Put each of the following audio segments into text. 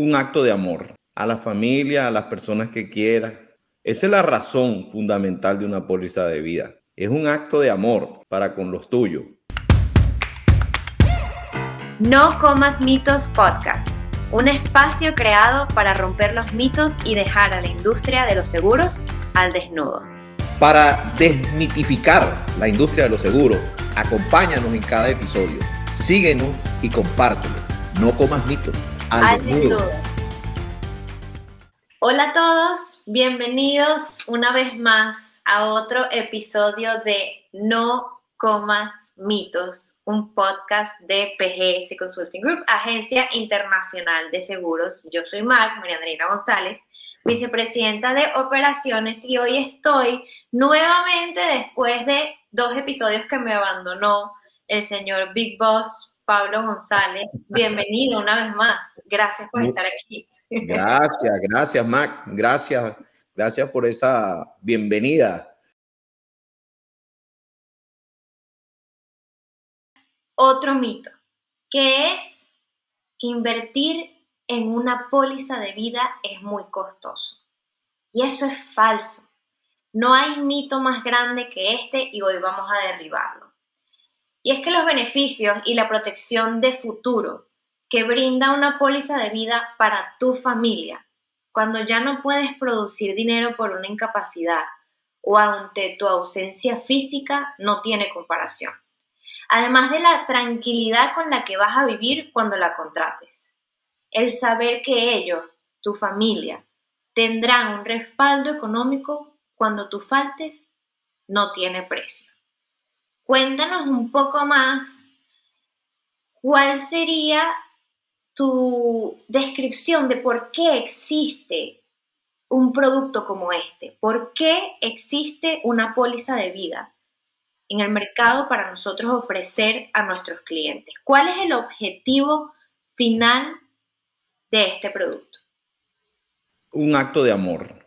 un acto de amor a la familia, a las personas que quieras. Esa es la razón fundamental de una póliza de vida. Es un acto de amor para con los tuyos. No Comas Mitos Podcast, un espacio creado para romper los mitos y dejar a la industria de los seguros al desnudo. Para desmitificar la industria de los seguros, acompáñanos en cada episodio. Síguenos y compártelo. No comas mitos al, desnudo. Hola a todos, bienvenidos una vez más a otro episodio de No Comas Mitos, un podcast de PGS Consulting Group, Agencia Internacional de Seguros. Yo soy Mac, María Andreina González, vicepresidenta de operaciones y hoy estoy nuevamente después de dos episodios que me abandonó el señor Big Boss Pablo González. Bienvenido una vez más. Gracias por estar aquí. Gracias, gracias, Mac. Gracias, gracias por esa bienvenida. Otro mito, que es que invertir en una póliza de vida es muy costoso. Y eso es falso. No hay mito más grande que este y hoy vamos a derribarlo. Y es que los beneficios y la protección de futuro que brinda una póliza de vida para tu familia cuando ya no puedes producir dinero por una incapacidad o ante tu ausencia física no tiene comparación. Además de la tranquilidad con la que vas a vivir cuando la contrates. El saber que ellos, tu familia, tendrán un respaldo económico cuando tú faltes no tiene precio. Cuéntanos un poco más cuál sería tu descripción de por qué existe un producto como este, por qué existe una póliza de vida en el mercado para nosotros ofrecer a nuestros clientes. ¿Cuál es el objetivo final de este producto? Un acto de amor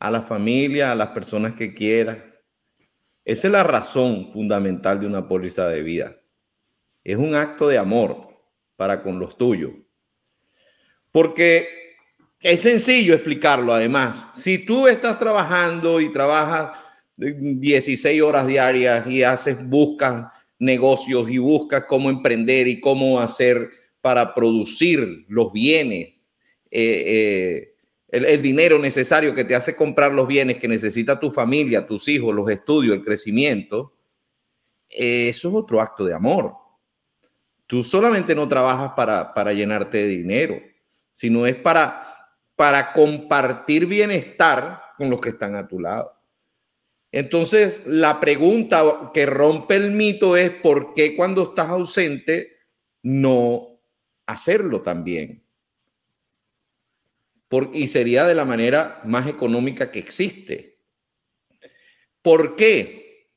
a la familia, a las personas que quieran. Esa es la razón fundamental de una póliza de vida. Es un acto de amor para con los tuyos. Porque es sencillo explicarlo además. Si tú estás trabajando y trabajas 16 horas diarias y haces, buscas negocios y buscas cómo emprender y cómo hacer para producir los bienes, eh, eh, el, dinero necesario que te hace comprar los bienes que necesita tu familia, tus hijos, los estudios, el crecimiento, eso es otro acto de amor. Tú solamente no trabajas para, llenarte de dinero, sino es para, para compartir bienestar con los que están a tu lado. Entonces, la pregunta que rompe el mito es por qué cuando estás ausente no hacerlo también. Y sería de la manera más económica que existe. ¿Por qué?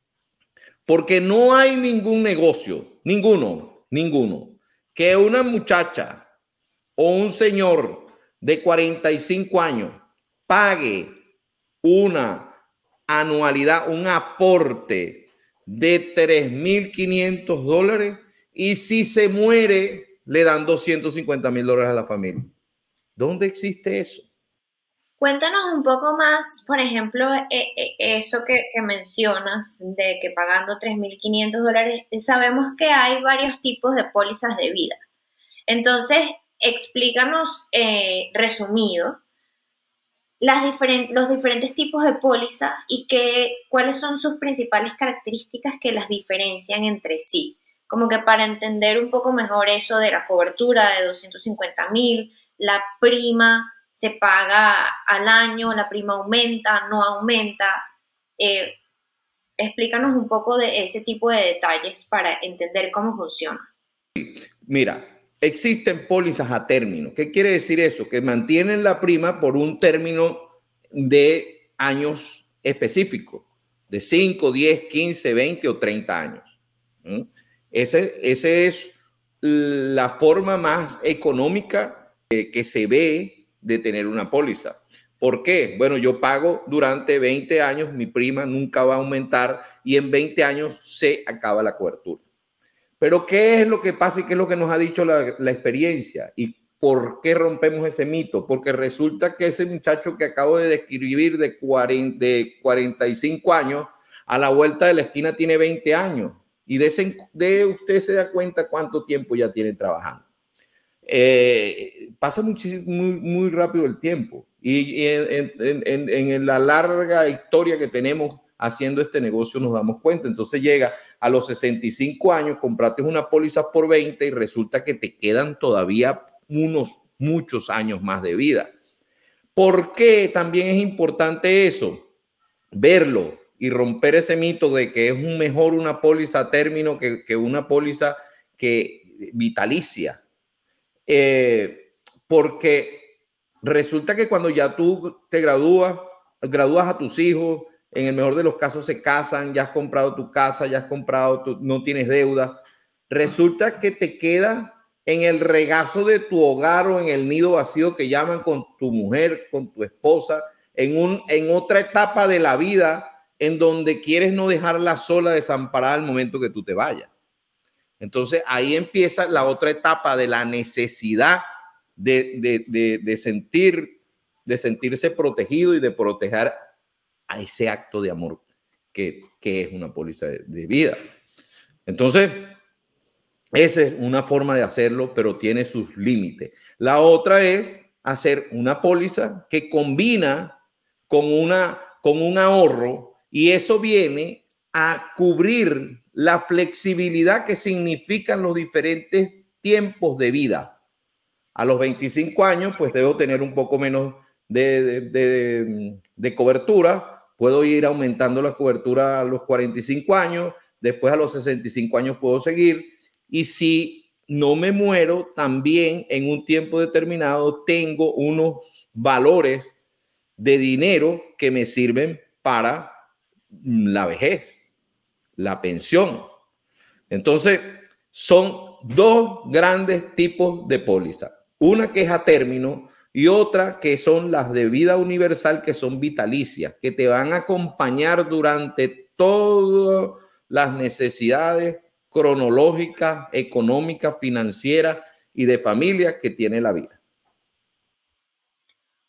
Porque no hay ningún negocio, ninguno, ninguno, que una muchacha o un señor de 45 años pague una anualidad, un aporte de 3.500 dólares y si se muere le dan 250 mil dólares a la familia. ¿Dónde existe eso? Cuéntanos un poco más, por ejemplo, e, e, eso que, mencionas de que pagando 3.500 dólares, sabemos que hay varios tipos de pólizas de vida. Entonces, explícanos eh, resumido los diferentes tipos de póliza y cuáles son sus principales características que las diferencian entre sí. Como que para entender un poco mejor eso de la cobertura de 250 mil, la prima se paga al año, la prima aumenta, no aumenta. Eh, explícanos un poco de ese tipo de detalles para entender cómo funciona. Mira, existen pólizas a término. ¿Qué quiere decir eso? Que mantienen la prima por un término de años específicos, de 5, 10, 15, 20 o 30 años. Esa ese es la forma más económica que se ve de tener una póliza. ¿Por qué? Bueno, yo pago durante 20 años, mi prima nunca va a aumentar y en 20 años se acaba la cobertura. Pero ¿qué es lo que pasa y qué es lo que nos ha dicho la, experiencia? Y ¿Por qué rompemos ese mito? Porque resulta que ese muchacho que acabo de describir de, 40, de 45 años, a la vuelta de la esquina tiene 20 años. Y de, de usted se da cuenta cuánto tiempo ya tiene trabajando. Eh, pasa muy, muy, rápido el tiempo. Y, en, la larga historia que tenemos haciendo este negocio nos damos cuenta. Entonces llega a los 65 años, compraste una póliza por 20 y resulta que te quedan todavía unos muchos años más de vida. ¿Por qué también es importante eso? Verlo y romper ese mito de que es mejor una póliza a término que, que una póliza que vitalicia. Eh, porque resulta que cuando ya tú te gradúas, gradúas a tus hijos, en el mejor de los casos se casan, ya has comprado tu casa, ya has comprado, tu, no tienes deuda. Resulta que te queda en el regazo de tu hogar o en el nido vacío que llaman con tu mujer, con tu esposa, en, un, en otra etapa de la vida en donde quieres no dejarla sola, desamparada al momento que tú te vayas. Entonces ahí empieza la otra etapa de la necesidad de, de, de sentir, de sentirse protegido y de proteger a ese acto de amor que, es una póliza de, vida. Entonces, esa es una forma de hacerlo, pero tiene sus límites. La otra es hacer una póliza que combina con, una, con un ahorro y eso viene a cubrir la flexibilidad que significan los diferentes tiempos de vida. A los 25 años, pues debo tener un poco menos de, de, cobertura, Puedo ir aumentando la cobertura a los 45 años, después a los 65 años puedo seguir. Y si no me muero, también en un tiempo determinado tengo unos valores de dinero que me sirven para la vejez, la pensión. Entonces, son dos grandes tipos de póliza. Una que es a término, y otra que son las de vida universal, que son vitalicias, que te van a acompañar durante todas las necesidades cronológicas, económicas, financieras y de familia que tiene la vida.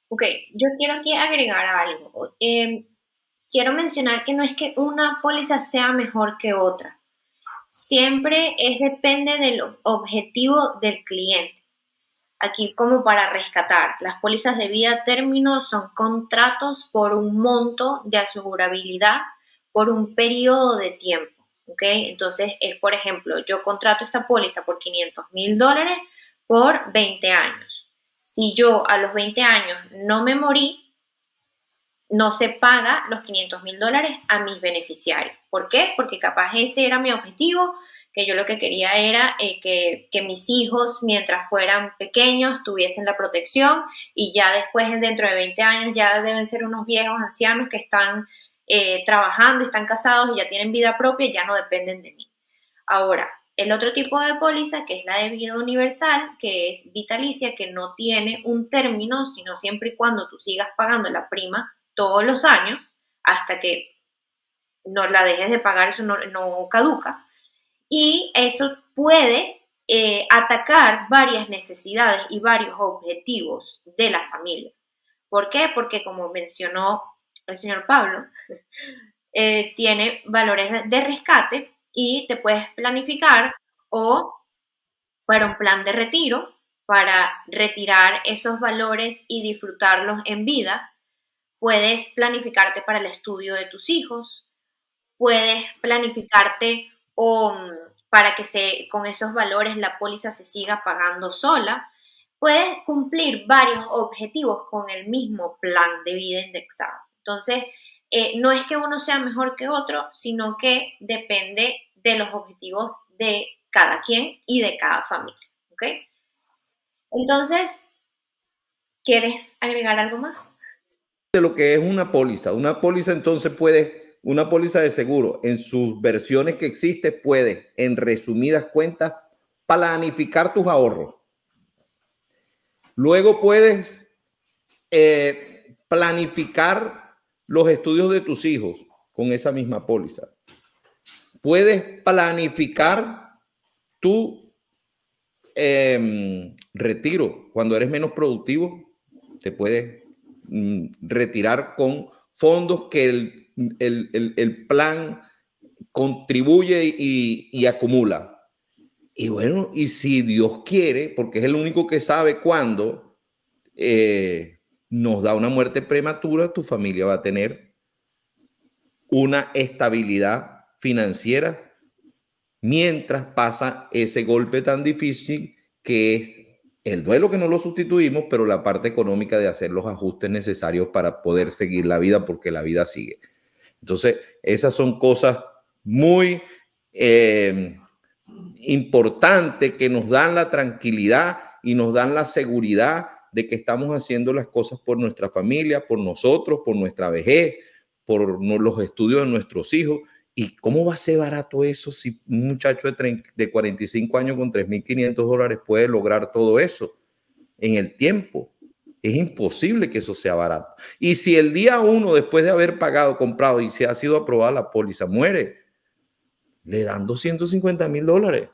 Ok, yo quiero aquí agregar algo. Em, quiero mencionar que no es que una póliza sea mejor que otra. Siempre es depende del objetivo del cliente aquí como para rescatar. Las pólizas de vida término son contratos por un monto de asegurabilidad por un periodo de tiempo. Entonces es, por ejemplo, yo contrato esta póliza por 500 mil dólares por 20 años. Si yo a los 20 años no me morí, no se paga los 500 mil dólares a mis beneficiarios. ¿Por qué? Porque capaz ese era mi objetivo, que yo lo que quería era eh, que, mis hijos, mientras fueran pequeños, tuviesen la protección y ya después, dentro de 20 años, ya deben ser unos viejos ancianos que están eh, trabajando, están casados y ya tienen vida propia y ya no dependen de mí. Ahora, el otro tipo de póliza, que es la de vida universal, que es vitalicia, que no tiene un término, sino siempre y cuando tú sigas pagando la prima todos los años, hasta que no la dejes de pagar, eso no caduca y eso puede eh, atacar varias necesidades y varios objetivos de la familia. ¿Por qué? Porque como mencionó el señor Pablo, eh, tiene valores de rescate y te puedes planificar o para un plan de retiro para retirar esos valores y disfrutarlos en vida. Puedes planificarte para el estudio de tus hijos, puedes planificarte o mm, para que se, con esos valores la póliza se siga pagando sola, puedes cumplir varios objetivos con el mismo plan de vida indexado. Entonces, eh, no es que uno sea mejor que otro, sino que depende de los objetivos de cada quien y de cada familia. ¿Ok? Entonces, ¿quieres agregar algo más? De lo que es una póliza. Una póliza entonces puede una póliza de seguro en sus versiones que existe puede, en resumidas cuentas, planificar tus ahorros. Luego puedes eh, planificar los estudios de tus hijos con esa misma póliza. Puedes planificar tu em, retiro. Cuando eres menos productivo, te puedes retirar con fondos que el, plan contribuye y, acumula. Y bueno, y si Dios quiere, porque es el único que sabe cuándo eh, nos da una muerte prematura, tu familia va a tener una estabilidad financiera mientras pasa ese golpe tan difícil que es el duelo que no lo sustituimos, pero la parte económica de hacer los ajustes necesarios para poder seguir la vida, porque la vida sigue. Entonces, esas son cosas muy eh, importantes que nos dan la tranquilidad y nos dan la seguridad de que estamos haciendo las cosas por nuestra familia, por nosotros, por nuestra vejez, por los estudios de nuestros hijos ¿Y cómo va a ser barato eso si un muchacho de, de 45 años con 3.500 dólares puede lograr todo eso en el tiempo? Es imposible que eso sea barato. Y si el día uno, después de haber pagado, comprado y se ha sido aprobada la póliza, muere, le dan 250 mil dólares.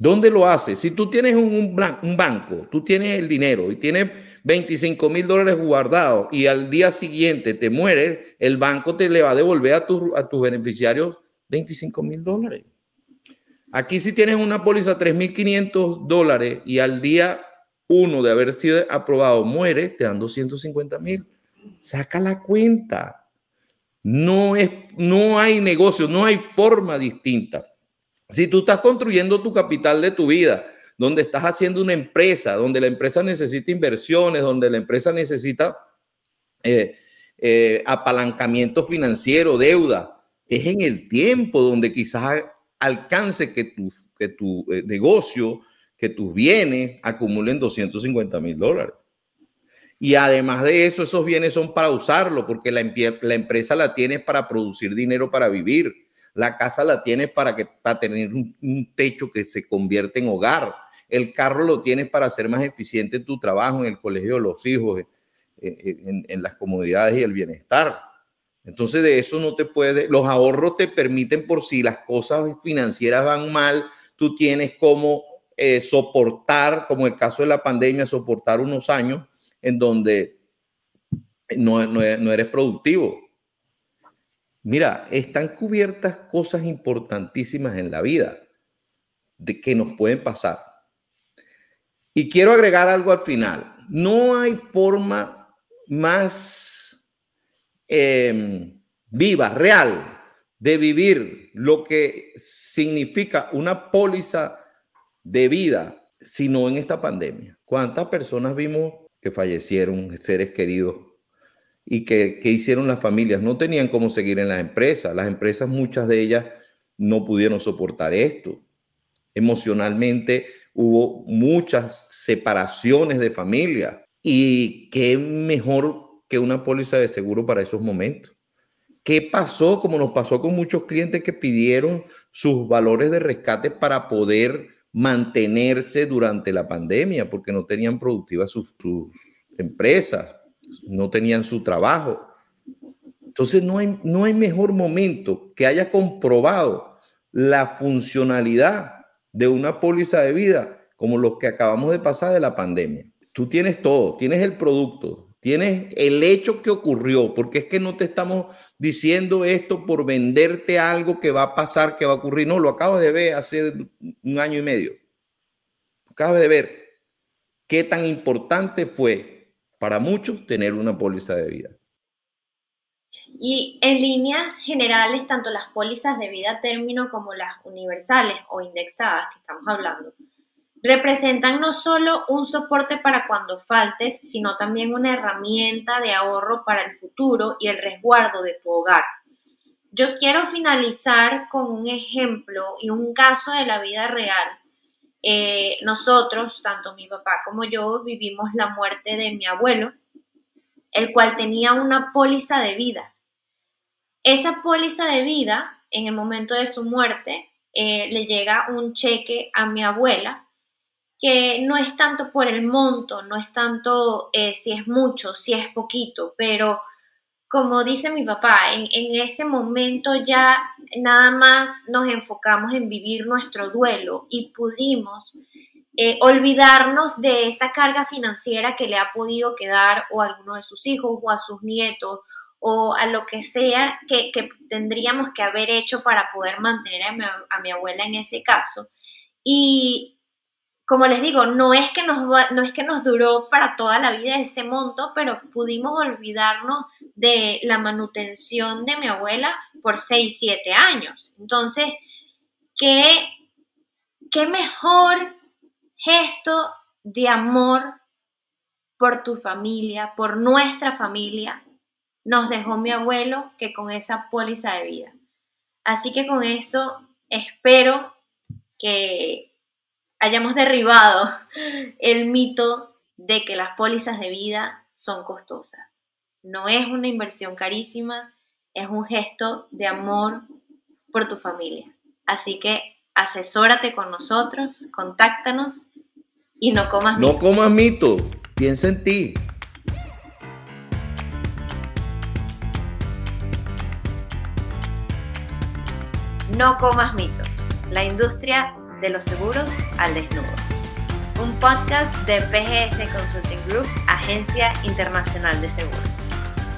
¿Dónde lo hace? Si tú tienes un, un, banco, tú tienes el dinero y tienes 25 mil dólares guardados y al día siguiente te mueres, el banco te le va a devolver a, a tus beneficiarios 25 mil dólares. Aquí si tienes una póliza 3.500 dólares y al día uno de haber sido aprobado muere, te dan 250 mil. Saca la cuenta. No, es, no hay negocio, no hay forma distinta. Si tú estás construyendo tu capital de tu vida, donde estás haciendo una empresa, donde la empresa necesita inversiones, donde la empresa necesita eh, eh, apalancamiento financiero, deuda, es en el tiempo donde quizás alcance que tu, que tu eh, negocio, que tus bienes acumulen 250 mil dólares. Y además de eso, esos bienes son para usarlo, porque la, la empresa la tienes para producir dinero para vivir la casa la tienes para, que, para tener un, techo que se convierte en hogar. El carro lo tienes para hacer más eficiente tu trabajo en el colegio de los hijos, en, en las comodidades y el bienestar. Entonces de eso no te puede, los ahorros te permiten por si las cosas financieras van mal, tú tienes como eh, soportar, como el caso de la pandemia, soportar unos años en donde no, no eres productivo. Mira, están cubiertas cosas importantísimas en la vida de que nos pueden pasar. Y quiero agregar algo al final. No hay forma más em, viva, real, de vivir lo que significa una póliza de vida, sino en esta pandemia. ¿Cuántas personas vimos que fallecieron, seres queridos y que, hicieron las familias. No tenían cómo seguir en las empresas. Las empresas, muchas de ellas, no pudieron soportar esto. Emocionalmente hubo muchas separaciones de familia. Y qué mejor que una póliza de seguro para esos momentos. ¿Qué pasó? Como nos pasó con muchos clientes que pidieron sus valores de rescate para poder mantenerse durante la pandemia, porque no tenían productivas sus empresas, no tenían su trabajo. Entonces no hay, no hay mejor momento que haya comprobado la funcionalidad de una póliza de vida como los que acabamos de pasar de la pandemia. Tú tienes todo, tienes el producto, tienes el hecho que ocurrió, porque es que no te estamos diciendo esto por venderte algo que va a pasar, que va a ocurrir. No, lo acabo de ver hace un año y medio. Acabo de ver qué tan importante fue para muchos tener una póliza de vida. Y en líneas generales, tanto las pólizas de vida término como las universales o indexadas que estamos hablando, representan no solo un soporte para cuando faltes, sino también una herramienta de ahorro para el futuro y el resguardo de tu hogar. Yo quiero finalizar con un ejemplo y un caso de la vida real eh, nosotros, tanto mi papá como yo, vivimos la muerte de mi abuelo, el cual tenía una póliza de vida. Esa póliza de vida, en el momento de su muerte, eh, le llega un cheque a mi abuela, que no es tanto por el monto, no es tanto eh, si es mucho, si es poquito, pero como dice mi papá, en, ese momento ya nada más nos enfocamos en vivir nuestro duelo y pudimos eh, olvidarnos de esa carga financiera que le ha podido quedar o a alguno de sus hijos o a sus nietos o a lo que sea que, tendríamos que haber hecho para poder mantener a mi, a mi abuela en ese caso. Y como les digo, no es, que nos no es que nos duró para toda la vida ese monto, pero pudimos olvidarnos de la manutención de mi abuela por 6, 7 años. Entonces, ¿qué, qué mejor gesto de amor por tu familia, por nuestra familia, nos dejó mi abuelo que con esa póliza de vida. Así que con esto espero que hayamos derribado el mito de que las pólizas de vida son costosas. No es una inversión carísima, es un gesto de amor por tu familia. Así que asesórate con nosotros, contáctanos y no comas mito. No comas mito, piensa en ti. No comas mitos. La industria de los seguros al desnudo. Un podcast de PGS Consulting Group, Agencia Internacional de Seguros.